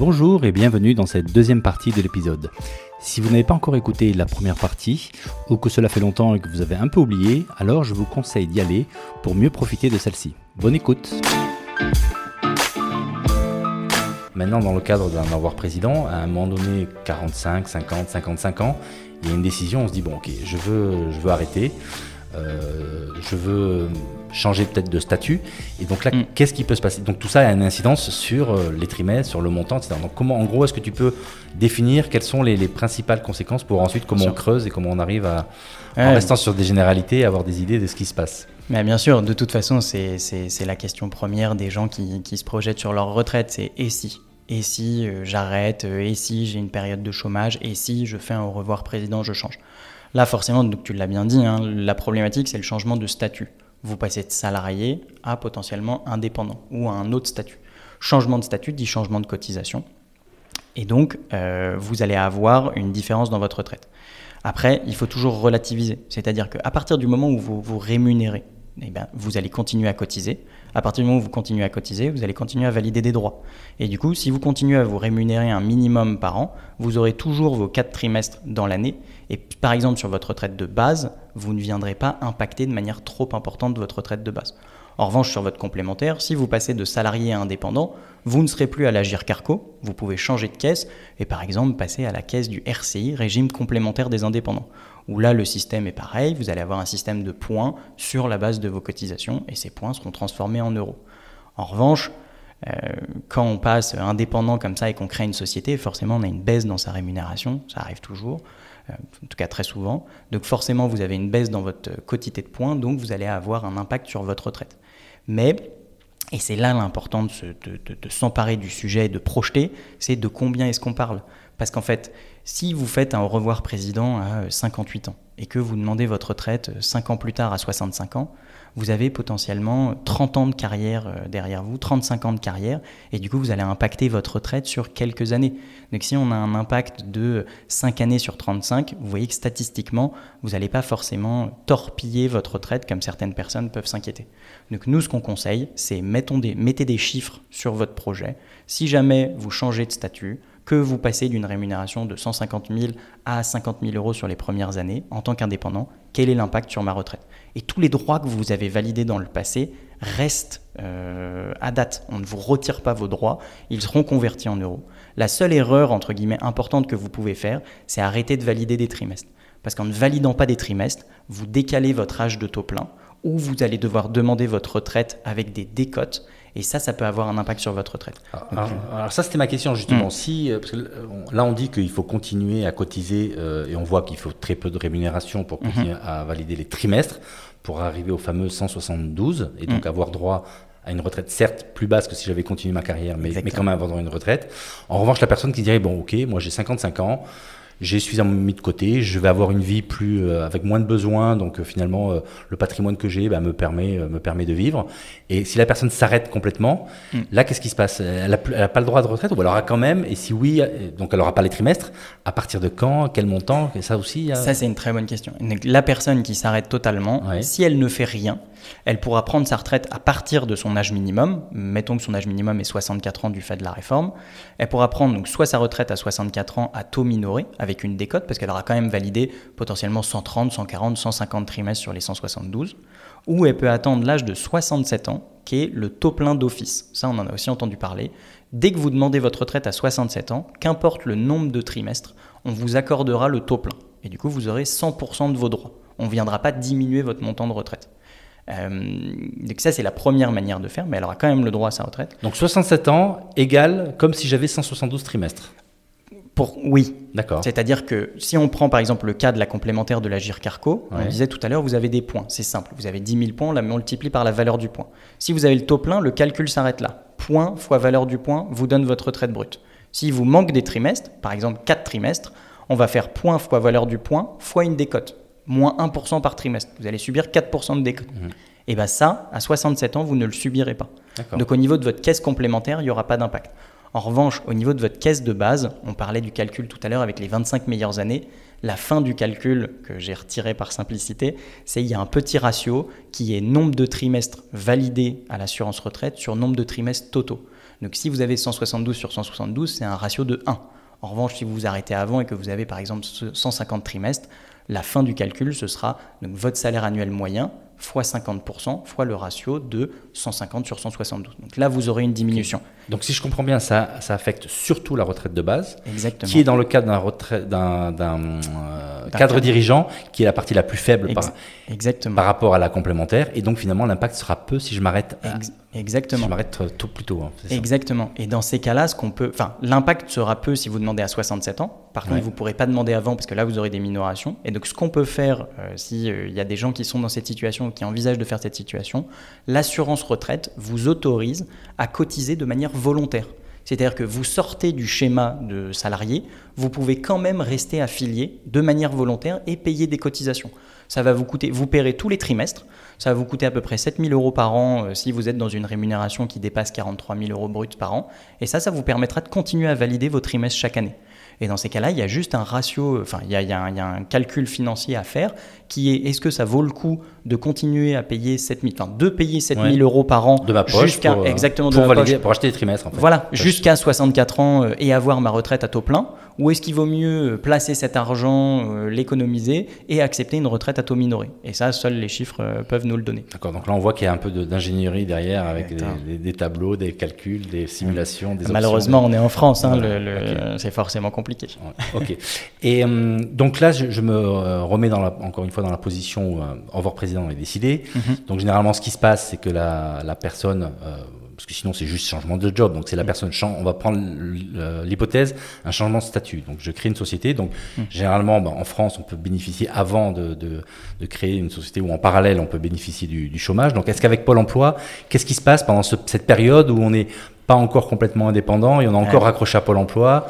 Bonjour et bienvenue dans cette deuxième partie de l'épisode. Si vous n'avez pas encore écouté la première partie, ou que cela fait longtemps et que vous avez un peu oublié, alors je vous conseille d'y aller pour mieux profiter de celle-ci. Bonne écoute Maintenant, dans le cadre d'un avoir président, à un moment donné, 45, 50, 55 ans, il y a une décision, on se dit, bon ok, je veux, je veux arrêter, je veux changer peut-être de statut. Et donc là, Mm. qu'est-ce qui peut se passer? Donc tout ça a une incidence sur euh, les trimestres, sur le montant, etc. Donc comment, en gros, est-ce que tu peux définir quelles sont les, les principales conséquences pour ensuite comment on creuse et comment on arrive à, en restant sur des généralités, avoir des idées de ce qui se passe? Mais bien sûr, de toute façon, c'est la question première des gens qui, qui se projettent sur leur retraite, c'est et si? Et si euh, j'arrête euh, Et si j'ai une période de chômage Et si je fais un au revoir président, je change Là, forcément, donc tu l'as bien dit, hein, la problématique, c'est le changement de statut. Vous passez de salarié à potentiellement indépendant ou à un autre statut. Changement de statut dit changement de cotisation. Et donc, euh, vous allez avoir une différence dans votre retraite. Après, il faut toujours relativiser. C'est-à-dire qu'à partir du moment où vous vous rémunérez, eh ben, vous allez continuer à cotiser. À partir du moment où vous continuez à cotiser, vous allez continuer à valider des droits. Et du coup, si vous continuez à vous rémunérer un minimum par an, vous aurez toujours vos quatre trimestres dans l'année. Et par exemple, sur votre retraite de base, vous ne viendrez pas impacter de manière trop importante votre retraite de base. En revanche, sur votre complémentaire, si vous passez de salarié à indépendant, vous ne serez plus à l'Agir Carco, vous pouvez changer de caisse et par exemple passer à la caisse du RCI, régime complémentaire des indépendants, où là le système est pareil, vous allez avoir un système de points sur la base de vos cotisations et ces points seront transformés en euros. En revanche, euh, quand on passe indépendant comme ça et qu'on crée une société, forcément on a une baisse dans sa rémunération, ça arrive toujours, euh, en tout cas très souvent. Donc forcément vous avez une baisse dans votre quotité de points, donc vous allez avoir un impact sur votre retraite. Mais, et c'est là l'important de s'emparer du sujet et de projeter, c'est de combien est-ce qu'on parle. Parce qu'en fait, si vous faites un au revoir président à euh, 58 ans et que vous demandez votre retraite 5 ans plus tard à 65 ans, vous avez potentiellement 30 ans de carrière euh, derrière vous, 35 ans de carrière, et du coup vous allez impacter votre retraite sur quelques années. Donc si on a un impact de 5 années sur 35, vous voyez que statistiquement, vous n'allez pas forcément torpiller votre retraite comme certaines personnes peuvent s'inquiéter. Donc nous, ce qu'on conseille, c'est mettez des chiffres sur votre projet. Si jamais vous changez de statut, que vous passez d'une rémunération de 150 000 à 50 000 euros sur les premières années en tant qu'indépendant, quel est l'impact sur ma retraite? Et tous les droits que vous avez validés dans le passé restent euh, à date. On ne vous retire pas vos droits, ils seront convertis en euros. La seule erreur, entre guillemets, importante que vous pouvez faire, c'est arrêter de valider des trimestres. Parce qu'en ne validant pas des trimestres, vous décalez votre âge de taux plein ou vous allez devoir demander votre retraite avec des décotes. Et ça, ça peut avoir un impact sur votre retraite. Alors, alors ça, c'était ma question justement. Mm. Si, euh, parce que euh, là, on dit qu'il faut continuer à cotiser euh, et on voit qu'il faut très peu de rémunération pour continuer à valider les trimestres pour arriver au fameux 172 et donc Mm. avoir droit à une retraite certes plus basse que si j'avais continué ma carrière, mais, mais quand même avoir droit à une retraite. En revanche, la personne qui dirait bon, ok, moi j'ai 55 ans. J'ai suffisamment mis de côté, je vais avoir une vie plus euh, avec moins de besoins, donc euh, finalement euh, le patrimoine que j'ai bah, me permet me permet de vivre. Et si la personne s'arrête complètement, Mm. là qu'est-ce qui se passe? Elle n'a pas le droit de retraite ou elle aura quand même Et si oui, donc elle n'aura pas les trimestres. À partir de quand Quel montant Et Ça aussi. Ça, c'est une très bonne question. La personne qui s'arrête totalement, Ouais. si elle ne fait rien, elle pourra prendre sa retraite à partir de son âge minimum. Mettons que son âge minimum est 64 ans du fait de la réforme. Elle pourra prendre donc soit sa retraite à 64 ans à taux minoré, avec une décote, parce qu'elle aura quand même validé potentiellement 130, 140, 150 trimestres sur les 172. Ou elle peut attendre l'âge de 67 ans, qui est le taux plein d'office. Ça, on en a aussi entendu parler. Dès que vous demandez votre retraite à 67 ans, qu'importe le nombre de trimestres, on vous accordera le taux plein. Et du coup, vous aurez 100% de vos droits. On ne viendra pas diminuer votre montant de retraite. Euh, donc ça, c'est la première manière de faire, mais elle aura quand même le droit à sa retraite. Donc 67 ans égale comme si j'avais 172 trimestres. Pour, oui, D'accord. c'est-à-dire que si on prend par exemple le cas de la complémentaire de la Carco, Ouais. on disait tout à l'heure, vous avez des points. C'est simple, vous avez 10 000 points, on la multiplie par la valeur du point. Si vous avez le taux plein, le calcul s'arrête là. Point fois valeur du point vous donne votre retraite brute. S'il vous manque des trimestres, par exemple 4 trimestres, on va faire point fois valeur du point fois une décote. Moins 1% par trimestre. Vous allez subir 4% de décote. Mhm. Et bien ça, à 67 ans, vous ne le subirez pas. Donc au niveau de votre caisse complémentaire, il n'y aura pas d'impact. En revanche, au niveau de votre caisse de base, on parlait du calcul tout à l'heure avec les 25 meilleures années, la fin du calcul que j'ai retiré par simplicité, c'est il y a un petit ratio qui est nombre de trimestres validés à l'assurance retraite sur nombre de trimestres totaux. Donc si vous avez 172 sur 172, c'est un ratio de 1. En revanche, si vous vous arrêtez avant et que vous avez par exemple 150 trimestres, la fin du calcul, ce sera votre salaire annuel moyen fois 50% fois le ratio de 150 sur 172. Donc là, vous aurez une diminution. Donc si je comprends bien, ça, ça affecte surtout la retraite de base, Exactement. qui est dans le cadre d'un, d'un, euh, cadre dirigeant, qui est la partie la plus faible par, Exactement. par rapport à la complémentaire. Et donc finalement, l'impact sera peu si je m'arrête. Exactement. Si je m'arrête tout plus tôt. Hein, Exactement. Et dans ces cas-là, ce qu'on peut, enfin, l'impact sera peu si vous demandez à 67 ans. Par contre, vous ne pourrez pas demander avant parce que là, vous aurez des minorations. Et donc, ce qu'on peut faire, euh, s'il euh, y a des gens qui sont dans cette situation, qui envisagent de faire cette situation, l'assurance retraite vous autorise à cotiser de manière volontaire. C'est-à-dire que vous sortez du schéma de salarié, vous pouvez quand même rester affilié de manière volontaire et payer des cotisations. Ça va vous coûter, vous paierez tous les trimestres, ça va vous coûter à peu près 7 000 euros par an euh, si vous êtes dans une rémunération qui dépasse 43 000 euros bruts par an. Et ça, ça vous permettra de continuer à valider vos trimestres chaque année. Et dans ces cas-là, il y a juste un ratio, enfin, a un, il y, a, un calcul financier à faire qui est est-ce que ça vaut le coup de continuer à payer 7 000, enfin, de payer 7 000 ouais. euros par an de ma poche jusqu'à pour, exactement pour, de valider, poche. pour acheter des trimestres. En fait. Voilà, jusqu'à 64 ans euh, et avoir ma retraite à taux plein ou est-ce qu'il vaut mieux placer cet argent, euh, l'économiser et accepter une retraite à taux minoré? Et ça, seuls les chiffres euh, peuvent nous le donner. D'accord, donc là on voit qu'il y a un peu d'ingénierie derrière avec des, tableaux, des calculs, des simulations, des Malheureusement, options, on est en France, hein, voilà. le, le, okay. c'est forcément compliqué. Ok. Et euh, donc là, je, je me remets dans la, encore une fois dans la position où euh, au revoir président est décidé. -hmm. Donc généralement, ce qui se passe, c'est que la, la personne euh, parce que sinon c'est juste changement de job. Donc c'est la personne on va prendre l'hypothèse un changement de statut. Donc je crée une société. Donc mmh. généralement bah, en France on peut bénéficier avant de, de, de, créer une société ou en parallèle on peut bénéficier du, du chômage. Donc est-ce qu'avec Pôle Emploi, qu'est-ce qui se passe pendant ce, cette période où on n'est pas encore complètement indépendant et on a encore ouais. raccroché à Pôle Emploi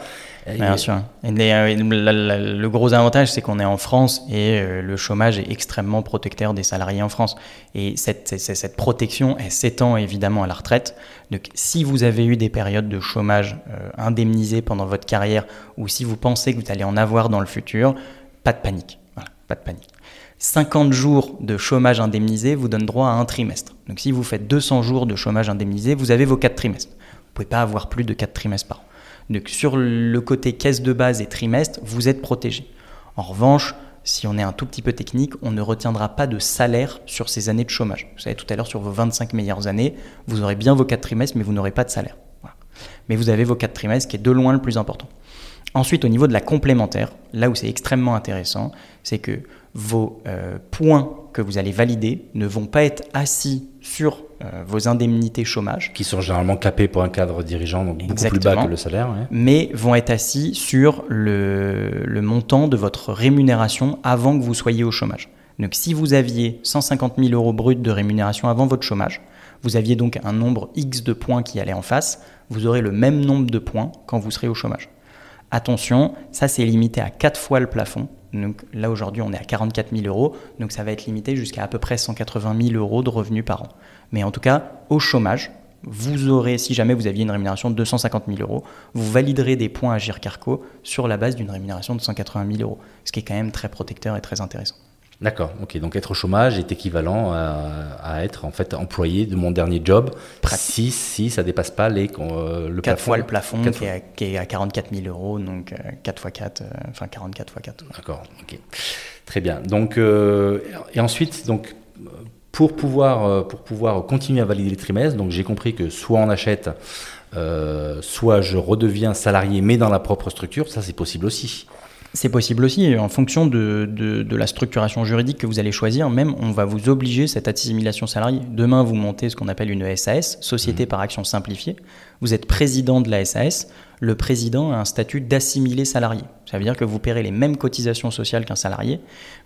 Bien sûr. Et euh, le gros avantage, c'est qu'on est en France et euh, le chômage est extrêmement protecteur des salariés en France. Et cette, cette, cette protection, elle s'étend évidemment à la retraite. Donc, si vous avez eu des périodes de chômage euh, indemnisées pendant votre carrière ou si vous pensez que vous allez en avoir dans le futur, pas de panique. Voilà, pas de panique. 50 jours de chômage indemnisé vous donne droit à un trimestre. Donc, si vous faites 200 jours de chômage indemnisé, vous avez vos 4 trimestres. Vous ne pouvez pas avoir plus de 4 trimestres par an. Donc sur le côté caisse de base et trimestre, vous êtes protégé. En revanche, si on est un tout petit peu technique, on ne retiendra pas de salaire sur ces années de chômage. Vous savez, tout à l'heure, sur vos 25 meilleures années, vous aurez bien vos 4 trimestres, mais vous n'aurez pas de salaire. Mais vous avez vos 4 trimestres, qui est de loin le plus important. Ensuite, au niveau de la complémentaire, là où c'est extrêmement intéressant, c'est que vos euh, points que vous allez valider ne vont pas être assis sur vos indemnités chômage. Qui sont généralement capées pour un cadre dirigeant, donc beaucoup Exactement. plus bas que le salaire. Ouais. Mais vont être assis sur le, le, montant de votre rémunération avant que vous soyez au chômage. Donc si vous aviez 150 000 euros bruts de rémunération avant votre chômage, vous aviez donc un nombre X de points qui allait en face, vous aurez le même nombre de points quand vous serez au chômage. Attention, ça c'est limité à 4 fois le plafond. Donc là aujourd'hui on est à 44 000 euros, donc ça va être limité jusqu'à à peu près 180 000 euros de revenus par an. Mais en tout cas, au chômage, vous aurez, si jamais vous aviez une rémunération de 250 000 euros, vous validerez des points à Gircarco sur la base d'une rémunération de 180 000 euros, ce qui est quand même très protecteur et très intéressant. D'accord, ok. Donc être au chômage est équivalent à, à, être en fait employé de mon dernier job si, si ça dépasse pas les, euh, le 4 plafond. fois le plafond qui est, à, qui est, à, 44 000 euros, donc euh, 4 fois 4, euh, enfin 44 fois 4. D'accord, ok. Très bien. Donc, euh, et ensuite, donc, pour pouvoir, pour pouvoir continuer à valider les trimestres, donc j'ai compris que soit on achète, euh, soit je redeviens salarié mais dans la propre structure, ça c'est possible aussi. C'est possible aussi, en fonction de, de, de, la structuration juridique que vous allez choisir, même on va vous obliger cette assimilation salariée. Demain, vous montez ce qu'on appelle une SAS, Société mmh. par Action Simplifiée. Vous êtes président de la SAS. Le président a un statut d'assimilé salarié. Ça veut dire que vous paierez les mêmes cotisations sociales qu'un salarié.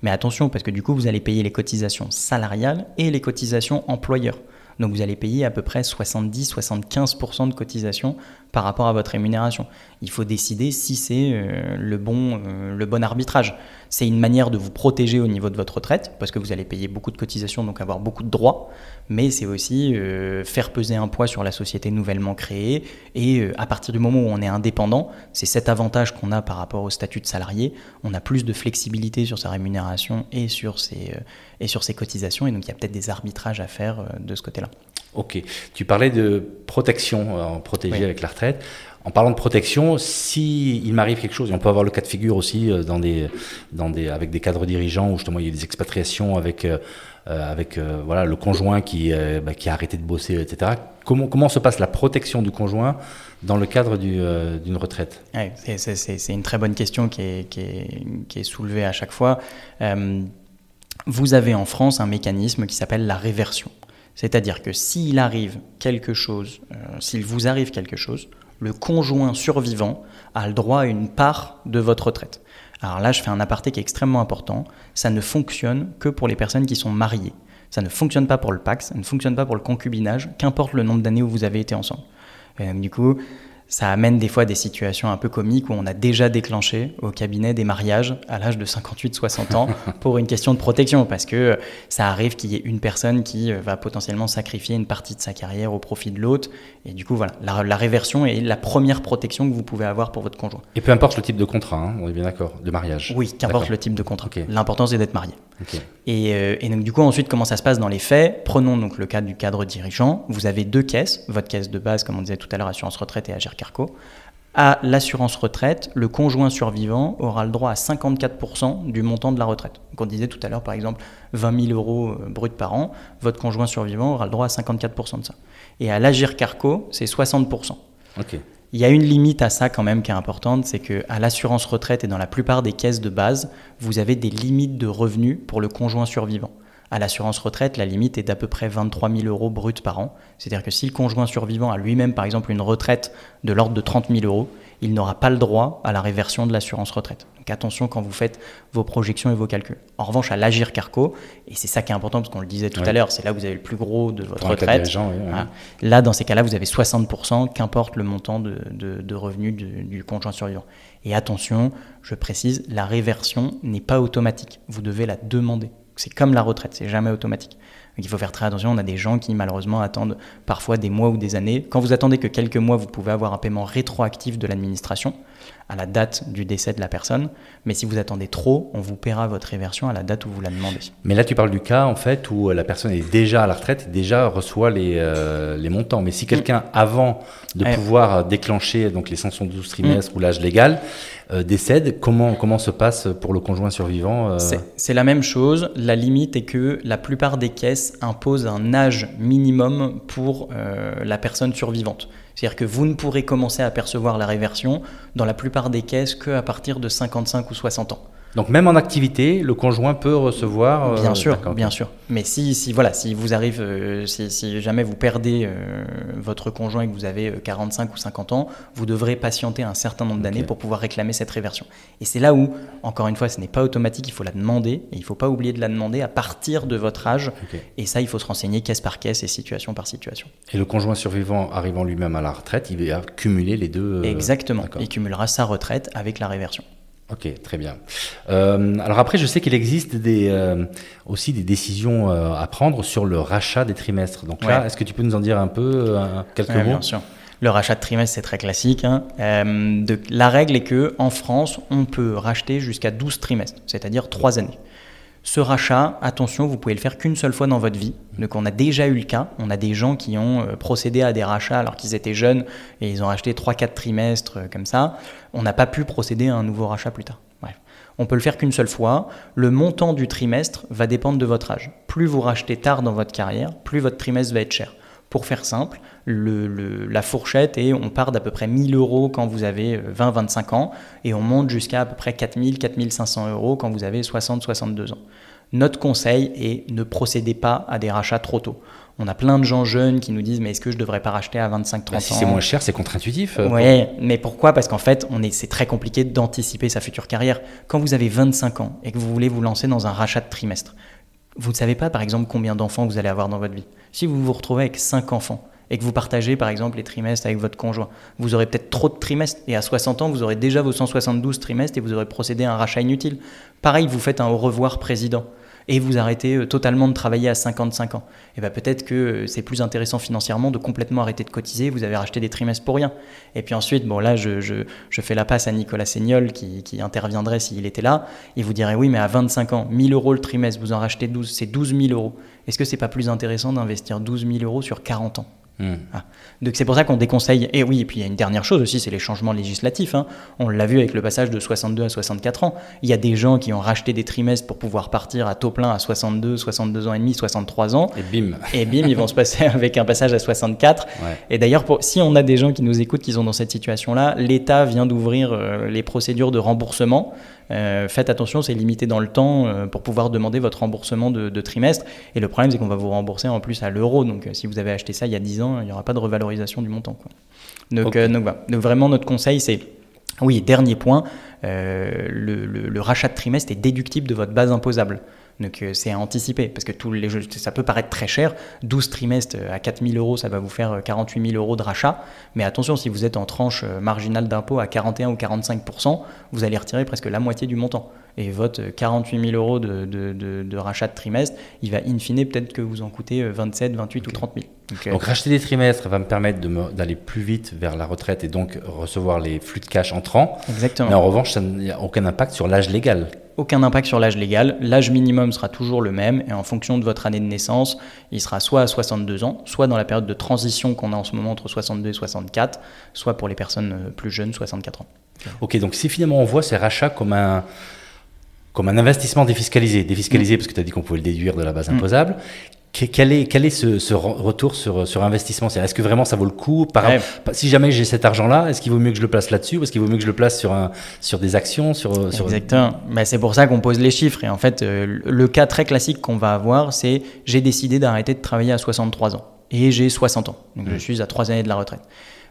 Mais attention, parce que du coup, vous allez payer les cotisations salariales et les cotisations employeurs. Donc vous allez payer à peu près 70-75% de cotisation par rapport à votre rémunération. Il faut décider si c'est euh, le, bon, euh, le bon arbitrage. C'est une manière de vous protéger au niveau de votre retraite, parce que vous allez payer beaucoup de cotisations, donc avoir beaucoup de droits, mais c'est aussi euh, faire peser un poids sur la société nouvellement créée. Et à partir du moment où on est indépendant, c'est cet avantage qu'on a par rapport au statut de salarié. On a plus de flexibilité sur sa rémunération et sur ses, et sur ses cotisations, et donc il y a peut-être des arbitrages à faire de ce côté-là. Ok. Tu parlais de protection, euh, protégée avec la retraite. En parlant de protection, si il m'arrive quelque chose, et on peut avoir le cas de figure aussi euh, dans des, dans des, avec des cadres dirigeants où justement il y a des expatriations avec, euh, avec voilà, le conjoint qui, bah, qui a arrêté de bosser, etc. Comment, comment se passe la protection du conjoint dans le cadre d'une retraite? Ouais, C'est une très bonne question qui est, qui est, qui est soulevée à chaque fois. vous avez en France un mécanisme qui s'appelle la réversion. C'est-à-dire que s'il arrive quelque chose, euh, s'il vous arrive quelque chose, le conjoint survivant a le droit à une part de votre retraite. Alors là, je fais un aparté qui est extrêmement important. Ça ne fonctionne que pour les personnes qui sont mariées. Ça ne fonctionne pas pour le Pax, ça ne fonctionne pas pour le concubinage, qu'importe le nombre d'années où vous avez été ensemble. Du coup, ça amène des fois des situations un peu comiques où on a déjà déclenché au cabinet des mariages à l'âge de 58-60 ans pour une question de protection, parce que ça arrive qu'il y ait une personne qui euh, va potentiellement sacrifier une partie de sa carrière au profit de l'autre. Et du coup, voilà, la, réversion est la première protection que vous pouvez avoir pour votre conjoint. Et peu importe le type de contrat, hein, on est bien d'accord, de mariage. Oui, qu'importe le type de contrat. L'important, c'est d'être marié. Euh, et, donc du coup ensuite comment ça se passe dans les faits? Prenons donc le cas du cadre dirigeant. Vous avez deux caisses, votre caisse de base comme on disait tout à l'heure assurance retraite et Carco. À l'assurance retraite, le conjoint survivant aura le droit à 54% du montant de la retraite. Donc on disait tout à l'heure par exemple 20 000 euros euh, bruts par an, votre conjoint survivant aura le droit à 54% de ça. Et à l'Agir Carco, c'est 60%. Ok. Il y a une limite à ça quand même qui est importante, c'est qu'à l'assurance retraite et dans la plupart des caisses de base, vous avez des limites de revenus pour le conjoint survivant. À l'assurance retraite, la limite est d'à peu près 23 000 euros bruts par an. C'est-à-dire que si le conjoint survivant a lui-même, par exemple, une retraite de l'ordre de 30 000 euros, il n'aura pas le droit à la réversion de l'assurance retraite. Donc attention quand vous faites vos projections et vos calculs. En revanche, à l'Agir Carco, et c'est ça qui est important parce qu'on le disait tout à l'heure, c'est là où vous avez le plus gros de votre retraite. Hein. Là, dans ces cas-là, vous avez 60%, qu'importe le montant de, revenus du, du conjoint survivant. Et attention, je précise, la réversion n'est pas automatique. Vous devez la demander. C'est comme la retraite, c'est jamais automatique. Donc il faut faire très attention. On a des gens qui malheureusement attendent parfois des mois ou des années. Quand vous attendez que quelques mois, vous pouvez avoir un paiement rétroactif de l'administration à la date du décès de la personne. Mais si vous attendez trop, on vous paiera votre réversion à la date où vous la demandez. Mais là, tu parles du cas en fait où la personne est déjà à la retraite et déjà reçoit les, euh, les montants. Mais si quelqu'un, avant de pouvoir déclencher donc les 112 trimestres mm. ou l'âge légal, euh, décède, comment, comment se passe pour le conjoint survivant euh C'est la même chose. La limite est que la plupart des caisses imposent un âge minimum pour la personne survivante. C'est-à-dire que vous ne pourrez commencer à percevoir la réversion dans la plupart des caisses qu'à partir de 55 ou 60 ans. Donc même en activité, le conjoint peut recevoir. Euh, bien sûr, bien sûr. Mais si, si voilà, si vous arrive, euh, si, jamais vous perdez euh, votre conjoint et que vous avez 45 ou 50 ans, vous devrez patienter un certain nombre d'années pour pouvoir réclamer cette réversion. Et c'est là où, encore une fois, ce n'est pas automatique, il faut la demander et il ne faut pas oublier de la demander à partir de votre âge. Et ça, il faut se renseigner caisse par caisse et situation par situation. Et le conjoint survivant arrivant lui-même à la retraite, il va cumuler les deux. Exactement. Il cumulera sa retraite avec la réversion. Ok, très bien. Euh, alors après, je sais qu'il existe des, euh, aussi des décisions euh, à prendre sur le rachat des trimestres. Donc là, est-ce que tu peux nous en dire un peu, quelques mots? Bien sûr. Le rachat de trimestre, c'est très classique. Hein. De, la règle est que en France, on peut racheter jusqu'à 12 trimestres, c'est-à-dire 3 années. Ce rachat, attention, vous pouvez le faire qu'une seule fois dans votre vie. Donc on a déjà eu le cas, on a des gens qui ont euh, procédé à des rachats alors qu'ils étaient jeunes et ils ont racheté 3-4 trimestres euh, comme ça. On n'a pas pu procéder à un nouveau rachat plus tard. Bref. On peut le faire qu'une seule fois. Le montant du trimestre va dépendre de votre âge. Plus vous rachetez tard dans votre carrière, plus votre trimestre va être cher. Pour faire simple, la fourchette et on part d'à peu près 1000 euros quand vous avez 20-25 euh, ans et on monte jusqu'à à peu près 4000-4500 euros quand vous avez 60-62 ans. Notre conseil est ne procédez pas à des rachats trop tôt. On a plein de gens jeunes qui nous disent mais est-ce que je devrais pas racheter à 25 30 bah, ans Si c'est moins cher, c'est contre-intuitif. Oui, mais pourquoi? Parce qu'en fait, on est c'est très compliqué d'anticiper sa future carrière. Quand vous avez 25 ans et que vous voulez vous lancer dans un rachat de trimestre, vous ne savez pas par exemple combien d'enfants vous allez avoir dans votre vie. Si vous vous retrouvez avec 5 enfants, et que vous partagez par exemple les trimestres avec votre conjoint. Vous aurez peut-être trop de trimestres et à 60 ans, vous aurez déjà vos 172 trimestres et vous aurez procédé à un rachat inutile. Pareil, vous faites un au revoir président. Et vous arrêtez euh, totalement de travailler à 55 ans. Et bien peut-être que euh, c'est plus intéressant financièrement de complètement arrêter de cotiser, vous avez racheté des trimestres pour rien. Et puis ensuite, bon là je, je, je fais la passe à Nicolas Seignol qui, qui interviendrait s'il était là, il vous dirait oui mais à 25 ans, 1000 euros le trimestre, vous en rachetez 12, c'est 12 000 euros. Est-ce que c'est pas plus intéressant d'investir 12 000 euros sur 40 ans? Ah. Donc c'est pour ça qu'on déconseille. Et oui, et puis il y a une dernière chose aussi, c'est les changements législatifs. Hein. On l'a vu avec le passage de 62 à 64 ans. Il y a des gens qui ont racheté des trimestres pour pouvoir partir à taux plein à 62, 62 ans et demi, 63 ans. Et bim. Et bim, ils vont se passer avec un passage à 64. Et d'ailleurs, si on a des gens qui nous écoutent qui sont dans cette situation-là, l'État vient d'ouvrir euh, les procédures de remboursement. Euh, faites attention, c'est limité dans le temps euh, pour pouvoir demander votre remboursement de, trimestre. Et le problème, c'est qu'on va vous rembourser en plus à l'euro. Donc, si vous avez acheté ça il y a 10 ans, il n'y aura pas de revalorisation du montant. Donc, donc, vraiment, notre conseil, c'est oui, dernier point, le, rachat de trimestre est déductible de votre base imposable. Donc euh, c'est à anticiper, parce que tous les jeux, ça peut paraître très cher. 12 trimestres euh, à 4000 euros, ça va vous faire 48 euh, 000 euros de rachat. Mais attention, si vous êtes en tranche marginale d'impôt à 41 ou 45%, vous allez retirer presque la moitié du montant. Et votre 48 000 euros de, de, de, rachat de trimestre, il va in fine peut-être que vous en coûtez 27, 28 ou 30 000. Donc, racheter des trimestres va me permettre d'aller plus vite vers la retraite et donc recevoir les flux de cash entrants. Exactement. Mais en revanche, ça n'a aucun impact sur l'âge légal aucun impact sur l'âge légal. L'âge minimum sera toujours le même et en fonction de votre année de naissance, il sera soit à 62 ans, soit dans la période de transition qu'on a en ce moment entre 62 et 64, soit pour les personnes euh, plus jeunes, 64 ans. Ok, donc si finalement on voit ces rachats comme un, comme un investissement défiscalisé, défiscalisé mm. parce que tu as dit qu'on pouvait le déduire de la base mm. imposable, quel est, quel est ce, retour sur, sur investissement? Est-ce que vraiment ça vaut le coup? Par, Si jamais j'ai cet argent-là, est-ce qu'il vaut mieux que je le place là-dessus ou est-ce qu'il vaut mieux que je le place sur, un, sur des actions sur, sur... Exactement. Mais c'est pour ça qu'on pose les chiffres. Et en fait, euh, le cas très classique qu'on va avoir, c'est j'ai décidé d'arrêter de travailler à 63 ans et j'ai 60 ans. Donc je mmh. suis à 3 années de la retraite.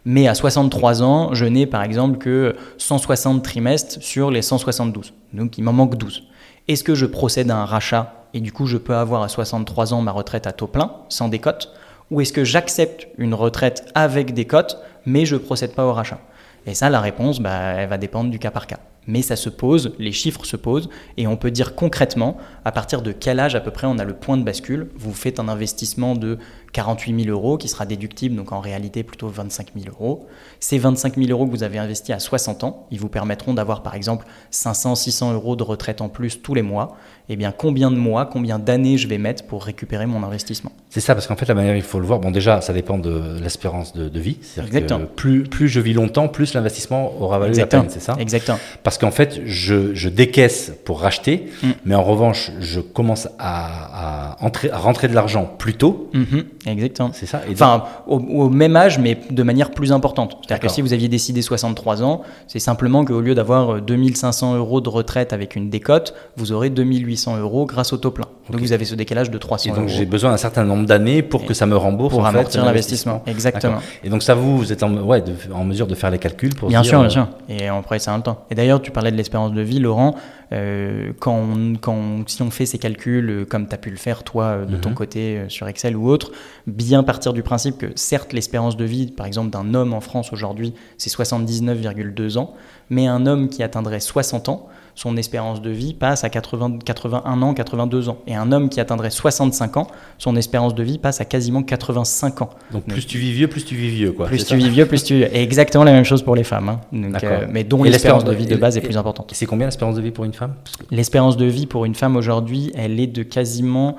Mais à 63 ans, je n'ai par exemple que 160 trimestres sur les 172. Donc il m'en manque 12. Est-ce que je procède à un rachat et du coup je peux avoir à 63 ans ma retraite à taux plein, sans décote Ou est-ce que j'accepte une retraite avec des cotes, mais je ne procède pas au rachat? Et ça, la réponse, bah, elle va dépendre du cas par cas. Mais ça se pose, les chiffres se posent, et on peut dire concrètement à partir de quel âge à peu près on a le point de bascule. Vous faites un investissement de 48 000 euros qui sera déductible, donc en réalité plutôt 25 000 euros. Ces 25 000 euros que vous avez investis à 60 ans, ils vous permettront d'avoir par exemple 500, 600 euros de retraite en plus tous les mois. Eh bien, combien de mois, combien d'années je vais mettre pour récupérer mon investissement? C'est ça, parce qu'en fait, la manière, il faut le voir. Bon, déjà, ça dépend de l'espérance de, vie. Exactement. Que plus, plus je vis longtemps, plus l'investissement aura valu la peine, c'est ça? Exactement. Parce qu'en fait, je, je, décaisse pour racheter, mm. mais en revanche, je commence à, à, entrer, à rentrer de l'argent plus tôt. Mm-hmm. Exactement. C'est ça. enfin, au, même âge, mais de manière plus importante. C'est-à-dire que si vous aviez décidé 63 ans, c'est simplement qu'au lieu d'avoir 2500 euros de retraite avec une décote, vous aurez 2800 euros grâce au taux plein. Donc vous avez ce décalage de 300 euros. Et donc j'ai besoin d'un certain nombre d'années pour que ça me rembourse. Pour amortir l'investissement. Exactement. Et donc ça, vous, vous êtes en, ouais, en mesure de faire les calculs pour Bien sûr, bien euh, sûr. Et on pourrait ça un temps. Et d'ailleurs, tu parlais de l'espérance de vie, Laurent. Euh, quand, quand, si on fait ces calculs, euh, comme tu as pu le faire toi euh, de ton mhm. côté sur Excel ou autre, bien partir du principe que certes l'espérance de vie, par exemple, d'un homme en France aujourd'hui, c'est 79,2 ans, mais un homme qui atteindrait 60 ans, son espérance de vie passe à 80, 81 ans, 82 ans. Et un homme qui atteindrait 65 ans, son espérance de vie passe à quasiment 85 ans. Donc, plus tu vis vieux, plus tu vis vieux. Quoi, plus tu vis vieux, plus tu vis Et exactement la même chose pour les femmes. Hein. Euh, mais dont l'espérance de vie de base est plus importante. C'est combien l'espérance de vie pour une femme? L'espérance de vie pour une femme aujourd'hui, elle est de quasiment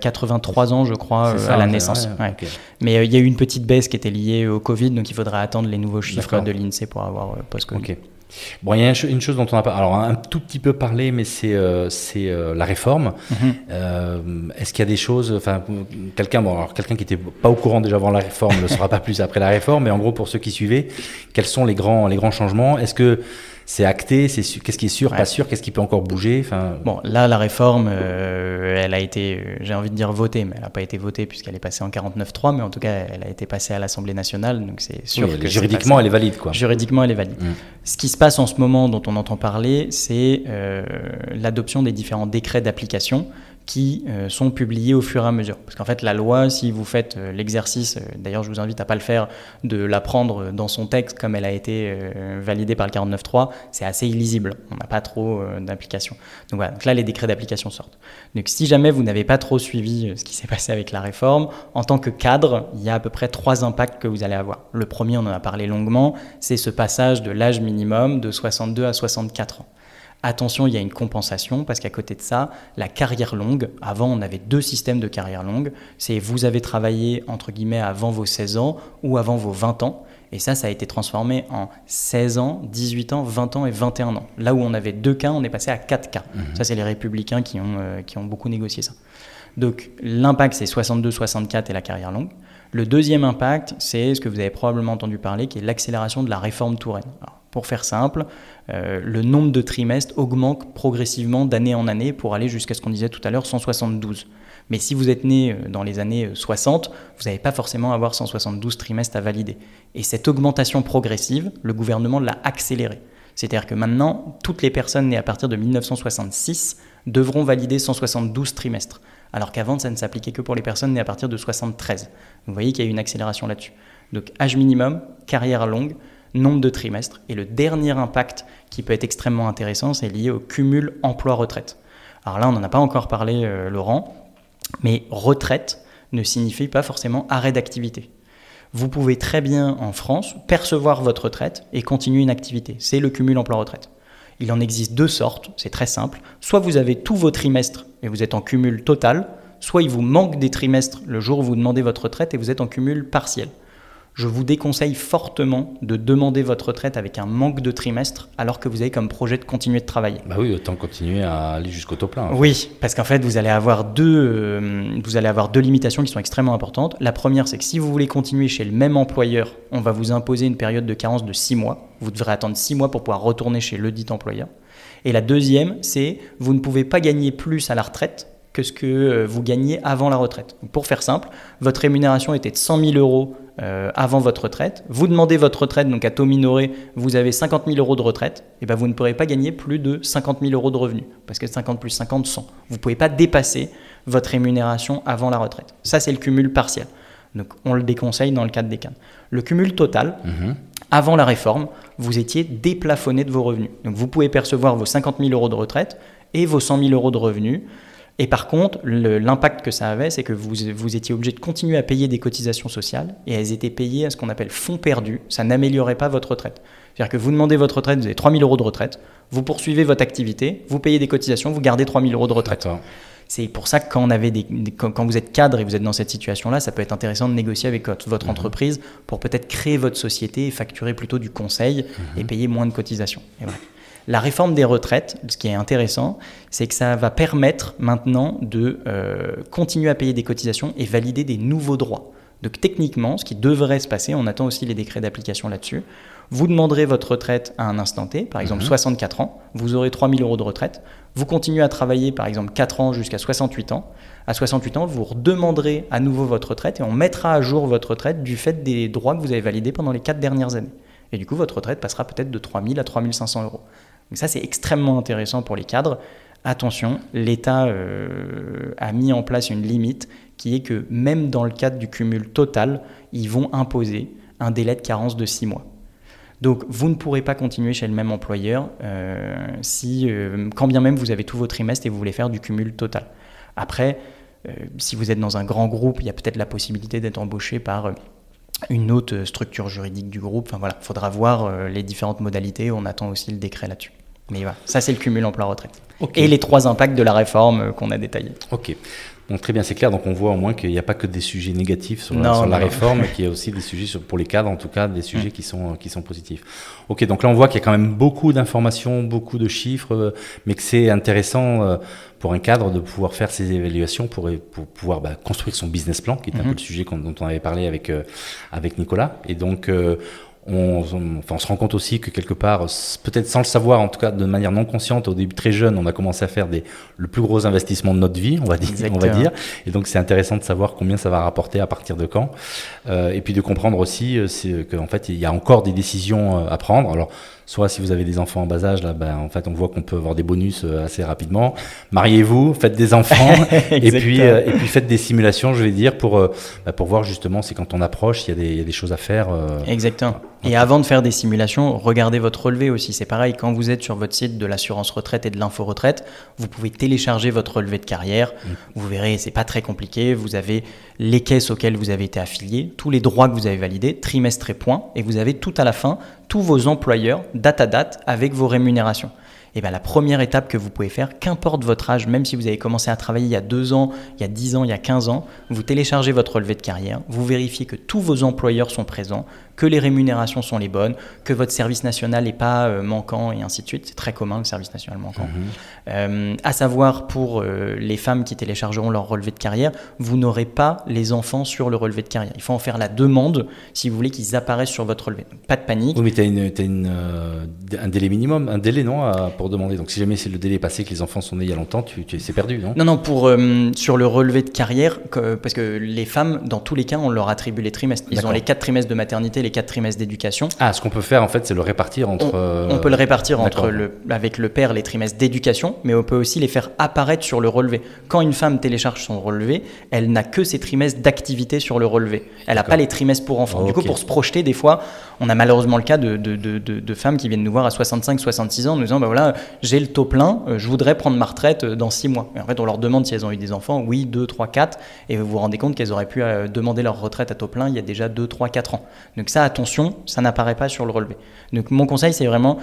83 euh, ans, je crois, euh, à la naissance. Mais il y a eu une petite baisse qui était liée au Covid, donc il faudra attendre les nouveaux chiffres de l'INSEE pour avoir post-Covid. Bon, il y a une chose dont on a pas, alors un tout petit peu parlé, mais c'est euh, c'est euh, la réforme. Mhm. Euh, est-ce qu'il y a des choses, enfin quelqu'un, bon, alors quelqu'un qui était pas au courant déjà avant la réforme ne sera pas plus après la réforme, mais en gros pour ceux qui suivaient, quels sont les grands les grands changements? Est-ce que c'est acté, c'est qu'est-ce qui est sûr, pas sûr, qu'est-ce qui peut encore bouger. Enfin... Bon, là, la réforme, euh, elle a été, euh, j'ai envie de dire votée, mais elle n'a pas été votée puisqu'elle est passée en 49.3, mais en tout cas, elle a été passée à l'Assemblée nationale, donc c'est sûr que juridiquement, elle est valide, quoi. Juridiquement, elle est valide. Mm. Ce qui se passe en ce moment, dont on entend parler, c'est euh, l'adoption des différents décrets d'application qui euh, sont publiés au fur et à mesure. Parce qu'en fait, la loi, si vous faites euh, l'exercice, euh, d'ailleurs, je vous invite à pas le faire, de la prendre dans son texte comme elle a été validée par le 49.3, c'est assez illisible. On n'a pas trop d'application. Donc voilà, donc là, les décrets d'application sortent. Donc si jamais vous n'avez pas trop suivi ce qui s'est passé avec la réforme, en tant que cadre, il y a à peu près trois impacts que vous allez avoir. Le premier, on en a parlé longuement, c'est ce passage de l'âge minimum de 62 à 64 ans. Attention, il y a une compensation parce qu'à côté de ça, la carrière longue, avant on avait deux systèmes de carrière longue, c'est vous avez travaillé entre guillemets avant vos 16 ans ou avant vos 20 ans. Et ça, ça a été transformé en 16 ans, 18 ans, 20 ans et 21 ans. Là où on avait deux cas, on est passé à quatre cas. Mhm. Ça, c'est les républicains qui ont, euh, qui ont beaucoup négocié ça. Donc l'impact, c'est 62-64 et la carrière longue. Le deuxième impact, c'est ce que vous avez probablement entendu parler, qui est l'accélération de la réforme Touraine. Pour faire simple, euh, le nombre de trimestres augmente progressivement d'année en année pour aller jusqu'à ce qu'on disait tout à l'heure, 172. Mais si vous êtes né euh, dans les années 60, euh, vous n'allez pas forcément avoir 172 trimestres à valider. Et cette augmentation progressive, le gouvernement l'a accélérée. C'est-à-dire que maintenant, toutes les personnes nées à partir de 1966 devront valider 172 trimestres, alors qu'avant, ça ne s'appliquait que pour les personnes nées à partir de 73. Vous voyez qu'il y a eu une accélération là-dessus. Donc âge minimum, carrière longue, nombre de trimestres. Et le dernier impact qui peut être extrêmement intéressant, c'est lié au cumul emploi-retraite. Alors là, on n'en a pas encore parlé, euh, Laurent, mais retraite ne signifie pas forcément arrêt d'activité. Vous pouvez très bien en France percevoir votre retraite et continuer une activité. C'est le cumul emploi-retraite. Il en existe deux sortes, c'est très simple. Soit vous avez tous vos trimestres et vous êtes en cumul total, soit il vous manque des trimestres le jour où vous demandez votre retraite et vous êtes en cumul partiel je vous déconseille fortement de demander votre retraite avec un manque de trimestre alors que vous avez comme projet de continuer de travailler. Bah oui, autant continuer à aller jusqu'au taux plein. Oui, parce qu'en fait, vous allez, avoir deux, euh, vous allez avoir deux limitations qui sont extrêmement importantes. La première, c'est que si vous voulez continuer chez le même employeur, on va vous imposer une période de carence de six mois. Vous devrez attendre six mois pour pouvoir retourner chez le dit employeur. Et la deuxième, c'est vous ne pouvez pas gagner plus à la retraite que ce que euh, vous gagnez avant la retraite. pour faire simple, votre rémunération était de 100 000 euros euh, avant votre retraite. Vous demandez votre retraite, donc à taux minoré, vous avez 50 000 euros de retraite, et ben vous ne pourrez pas gagner plus de 50 000 euros de revenus, parce que 50 plus 50, 100. Vous ne pouvez pas dépasser votre rémunération avant la retraite. Ça, c'est le cumul partiel. Donc on le déconseille dans le cadre des cadres. Le cumul total, mhm. avant la réforme, vous étiez déplafonné de vos revenus. Donc vous pouvez percevoir vos 50 000 euros de retraite et vos 100 000 euros de revenus et par contre, l'impact que ça avait, c'est que vous, vous étiez obligé de continuer à payer des cotisations sociales et elles étaient payées à ce qu'on appelle fonds perdus. Ça n'améliorait pas votre retraite. C'est-à-dire que vous demandez votre retraite, vous avez 3 000 euros de retraite, vous poursuivez votre activité, vous payez des cotisations, vous gardez 3 000 euros de retraite. C'est pour ça que quand, on avait des, quand, vous êtes cadre et vous êtes dans cette situation-là, ça peut être intéressant de négocier avec votre, mhm. entreprise pour peut-être créer votre société et facturer plutôt du conseil et mhm. payer moins de cotisations. Et voilà. La réforme des retraites, ce qui est intéressant, c'est que ça va permettre maintenant de euh, continuer à payer des cotisations et valider des nouveaux droits. Donc techniquement, ce qui devrait se passer, on attend aussi les décrets d'application là-dessus, vous demanderez votre retraite à un instant T, par exemple 64 mhm. ans, vous aurez 3000 euros de retraite, vous continuez à travailler par exemple 4 ans jusqu'à 68 ans, à 68 ans, vous redemanderez à nouveau votre retraite et on mettra à jour votre retraite du fait des droits que vous avez validés pendant les 4 dernières années. Et du coup, votre retraite passera peut-être de 3000 à 3500 euros. Donc ça, c'est extrêmement intéressant pour les cadres. Attention, l'État euh, a mis en place une limite qui est que même dans le cadre du cumul total, ils vont imposer un délai de carence de 6 mois. Donc vous ne pourrez pas continuer chez le même employeur euh, si, euh, quand bien même vous avez tous vos trimestres et vous voulez faire du cumul total. Après, si vous êtes dans un grand groupe, il y a peut-être la possibilité d'être embauché par une autre structure juridique du groupe. Enfin voilà, il faudra voir euh, les différentes modalités. On attend aussi le décret là-dessus. Mais voilà, ça c'est le cumul emploi-retraite. Et les trois impacts de la réforme euh, qu'on a détaillés. Ok. Donc très bien, c'est clair. Donc on voit au moins qu'il n'y a pas que des sujets négatifs sur, la, réforme, mais qu'il y a aussi des sujets sur, pour les cadres, en tout cas, des sujets qui sont qui sont positifs. Ok, donc là on voit qu'il y a quand même beaucoup d'informations, beaucoup de chiffres, euh, mais que c'est intéressant pour un cadre de pouvoir faire ces évaluations pour pour pouvoir bah, construire son business plan, qui est un mm-hmm. peu le sujet dont on avait parlé avec avec Nicolas. Et donc on, enfin, on, se rend compte aussi que quelque part, peut-être sans le savoir, en tout cas de manière non consciente, au début très jeune, on a commencé à faire des, le plus gros investissement de notre vie, on va dire. On va dire. Et donc c'est intéressant de savoir combien ça va rapporter à partir de quand. Euh, et puis de comprendre aussi euh, qu'en fait, il y a encore des décisions euh, à prendre. Alors soit si vous avez des enfants en bas âge, là, ben, en fait, on voit qu'on peut avoir des bonus euh, assez rapidement. Mariez-vous, faites des enfants, et puis euh, et puis faites des simulations, je vais dire, pour euh, ben, pour voir justement si quand on approche, il y a des, il y a des choses à faire. Exactement. Et avant de faire des simulations, regardez votre relevé aussi. C'est pareil, quand vous êtes sur votre site de l'assurance retraite et de l'info retraite, vous pouvez télécharger votre relevé de carrière. Mm. Vous verrez, c'est pas très compliqué. Vous avez les caisses auxquelles vous avez été affilié, tous les droits que vous avez validés, trimestre et points, et vous avez tout à la fin tous vos employeurs, date à date, avec vos rémunérations. Et bien la première étape que vous pouvez faire, qu'importe votre âge, même si vous avez commencé à travailler il y a 2 ans, il y a 10 ans, il y a 15 ans, vous téléchargez votre relevé de carrière, vous vérifiez que tous vos employeurs sont présents, que les rémunérations sont les bonnes, que votre service national n'est pas euh, manquant et ainsi de suite. C'est très commun le service national manquant. Euh, à savoir pour euh, les femmes qui téléchargeront leur relevé de carrière, vous n'aurez pas les enfants sur le relevé de carrière. Il faut en faire la demande si vous voulez qu'ils apparaissent sur votre relevé. Pas de panique. Oui, mais tu as, un délai minimum, un délai non pour demander. Donc si jamais c'est le délai passé que les enfants sont nés il y a longtemps, tu, c'est perdu, non? Non, non, pour, sur le relevé de carrière, parce que les femmes, dans tous les cas, on leur attribue les trimestres. Ils ont les quatre trimestres de maternité les quatre trimestres d'éducation. Ah, ce qu'on peut faire en fait, c'est le répartir entre. On, peut le répartir entre le, avec le père les trimestres d'éducation, mais on peut aussi les faire apparaître sur le relevé. Quand une femme télécharge son relevé, elle n'a que ses trimestres d'activité sur le relevé. Elle n'a pas les trimestres pour enfants. Du coup, pour se projeter, des fois, on a malheureusement le cas de, de, de, femmes qui viennent nous voir à 65-66 ans, nous disant bah voilà, j'ai le taux plein, euh, je voudrais prendre ma retraite euh, dans 6 mois. Et en fait, on leur demande si elles ont eu des enfants. Oui, 2, 3, 4. Et vous vous rendez compte qu'elles auraient pu euh, demander leur retraite à taux plein il y a déjà 2, 3, 4 ans. Donc ça, attention, ça n'apparaît pas sur le relevé. Donc mon conseil, c'est vraiment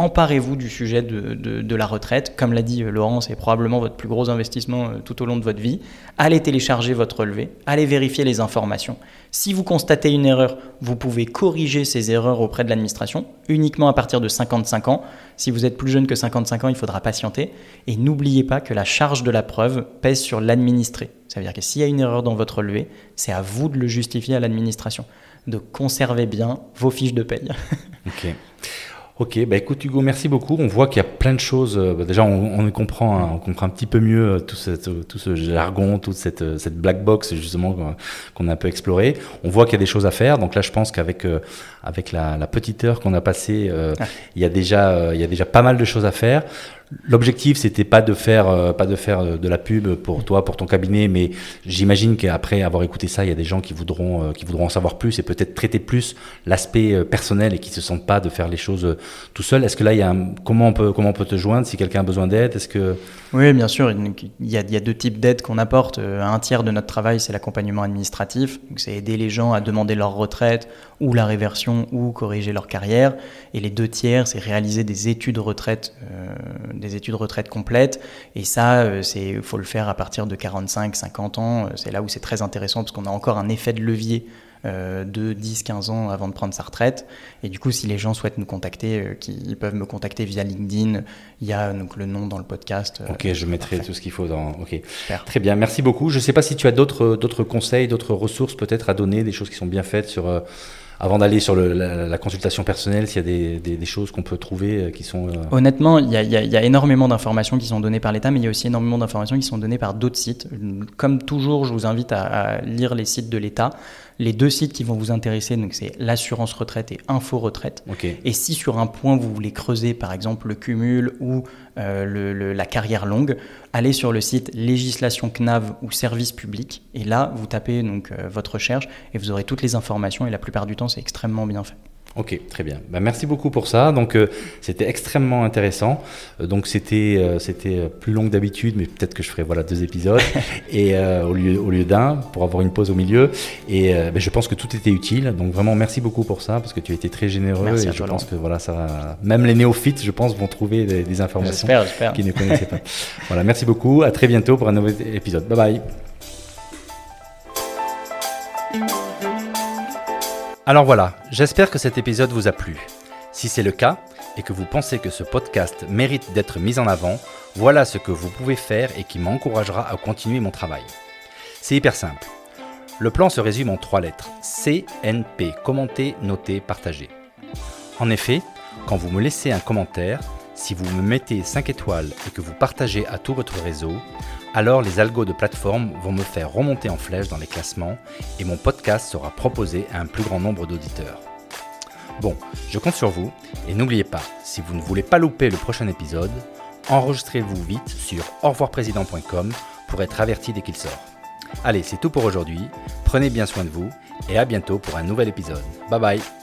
emparez-vous du sujet de, la retraite. Comme l'a dit euh, Laurent, c'est probablement votre plus gros investissement euh, tout au long de votre vie. Allez télécharger votre relevé, allez vérifier les informations. Si vous constatez une erreur, vous pouvez corriger ces erreurs auprès de l'administration, uniquement à partir de 55 ans. Si vous êtes plus jeune que 55 ans, il faudra patienter. Et n'oubliez pas que la charge de la preuve pèse sur l'administré. Ça veut dire que s'il y a une erreur dans votre relevé, c'est à vous de le justifier à l'administration de conserver bien vos fiches de paye. ok. Ok, bah écoute Hugo, merci beaucoup. On voit qu'il y a plein de choses. Euh, bah, déjà, on, comprend, hein, on comprend un petit peu mieux euh, tout, tout ce jargon, toute cette, euh, cette black box justement qu'on a un peu exploré. On voit qu'il y a des choses à faire. Donc là, je pense qu'avec avec la, la, petite heure qu'on a passée, ah. il y a déjà il y a déjà pas mal de choses à faire. L'objectif, c'était pas de faire, euh, pas de faire euh, de la pub pour toi, pour ton cabinet, mais j'imagine qu'après avoir écouté ça, il y a des gens qui voudront, euh, qui voudront en savoir plus et peut-être traiter plus l'aspect personnel et qui se sentent pas de faire les choses tout seul. Est-ce que là, il y a comment on peut, comment on peut te joindre si quelqu'un a besoin d'aide? Est-ce que oui, bien sûr. Il y a, il y a deux types d'aides qu'on apporte. Un tiers de notre travail, c'est l'accompagnement administratif. C'est aider les gens à demander leur retraite ou la réversion ou corriger leur carrière. Et les deux tiers, c'est réaliser des études retraite des études retraite complètes. Et ça, euh, il faut le faire à partir de 45, 50 ans. Euh, c'est là où c'est très intéressant parce qu'on a encore un effet de levier euh, de 10-15 ans avant de prendre sa retraite. Et du coup, si les gens souhaitent nous contacter, ils peuvent me contacter via LinkedIn. Il y a donc le nom dans le podcast. ok, je mettrai tout ce qu'il faut dans. Ok, très bien, merci beaucoup. Je ne sais pas si tu as d'autres conseils, d'autres ressources peut-être à donner, des choses qui sont bien faites sur avant d'aller sur la, consultation personnelle, s'il y a des, choses qu'on peut trouver euh, qui sont... Euh, Honnêtement, il y, a, énormément d'informations qui sont données par l'État, mais il y a aussi énormément d'informations qui sont données par d'autres sites. Comme toujours, je vous invite à lire les sites de l'État. Les deux sites qui vont vous intéresser, donc c'est l'assurance retraite et info retraite. Et si sur un point vous voulez creuser, par exemple le cumul ou euh, la carrière longue, allez sur le site législation CNAV ou service public. Et là, vous tapez donc euh, votre recherche et vous aurez toutes les informations. Et la plupart du temps, c'est extrêmement bien fait. Ok, très bien. Bah, merci beaucoup pour ça. Donc, euh, c'était extrêmement intéressant. Euh, donc, c'était euh, c'était plus long que d'habitude, mais peut-être que je ferai voilà deux épisodes et au lieu au lieu d'un pour avoir une pause au milieu. Et bah, je pense que tout était utile. Donc, vraiment, merci beaucoup pour ça parce que tu as été très généreux merci et je pense que voilà ça, même les néophytes, je pense, vont trouver des, des informations qu'ils ne connaissaient pas. voilà, merci beaucoup. À très bientôt pour un nouvel épisode. Bye bye. Alors voilà, j'espère que cet épisode vous a plu. Si c'est le cas, et que vous pensez que ce podcast mérite d'être mis en avant, voilà ce que vous pouvez faire et qui m'encouragera à continuer mon travail. C'est hyper simple. Le plan se résume en trois lettres. CNP, commenter, noter, partager. En effet, quand vous me laissez un commentaire, si vous me mettez 5 étoiles et que vous partagez à tout votre réseau, alors les algos de plateforme vont me faire remonter en flèche dans les classements et mon podcast sera proposé à un plus grand nombre d'auditeurs. Bon, je compte sur vous et n'oubliez pas, si vous ne voulez pas louper le prochain épisode, enregistrez-vous vite sur au pour être averti dès qu'il sort. Allez, c'est tout pour aujourd'hui. Prenez bien soin de vous et à bientôt pour un nouvel épisode. Bye bye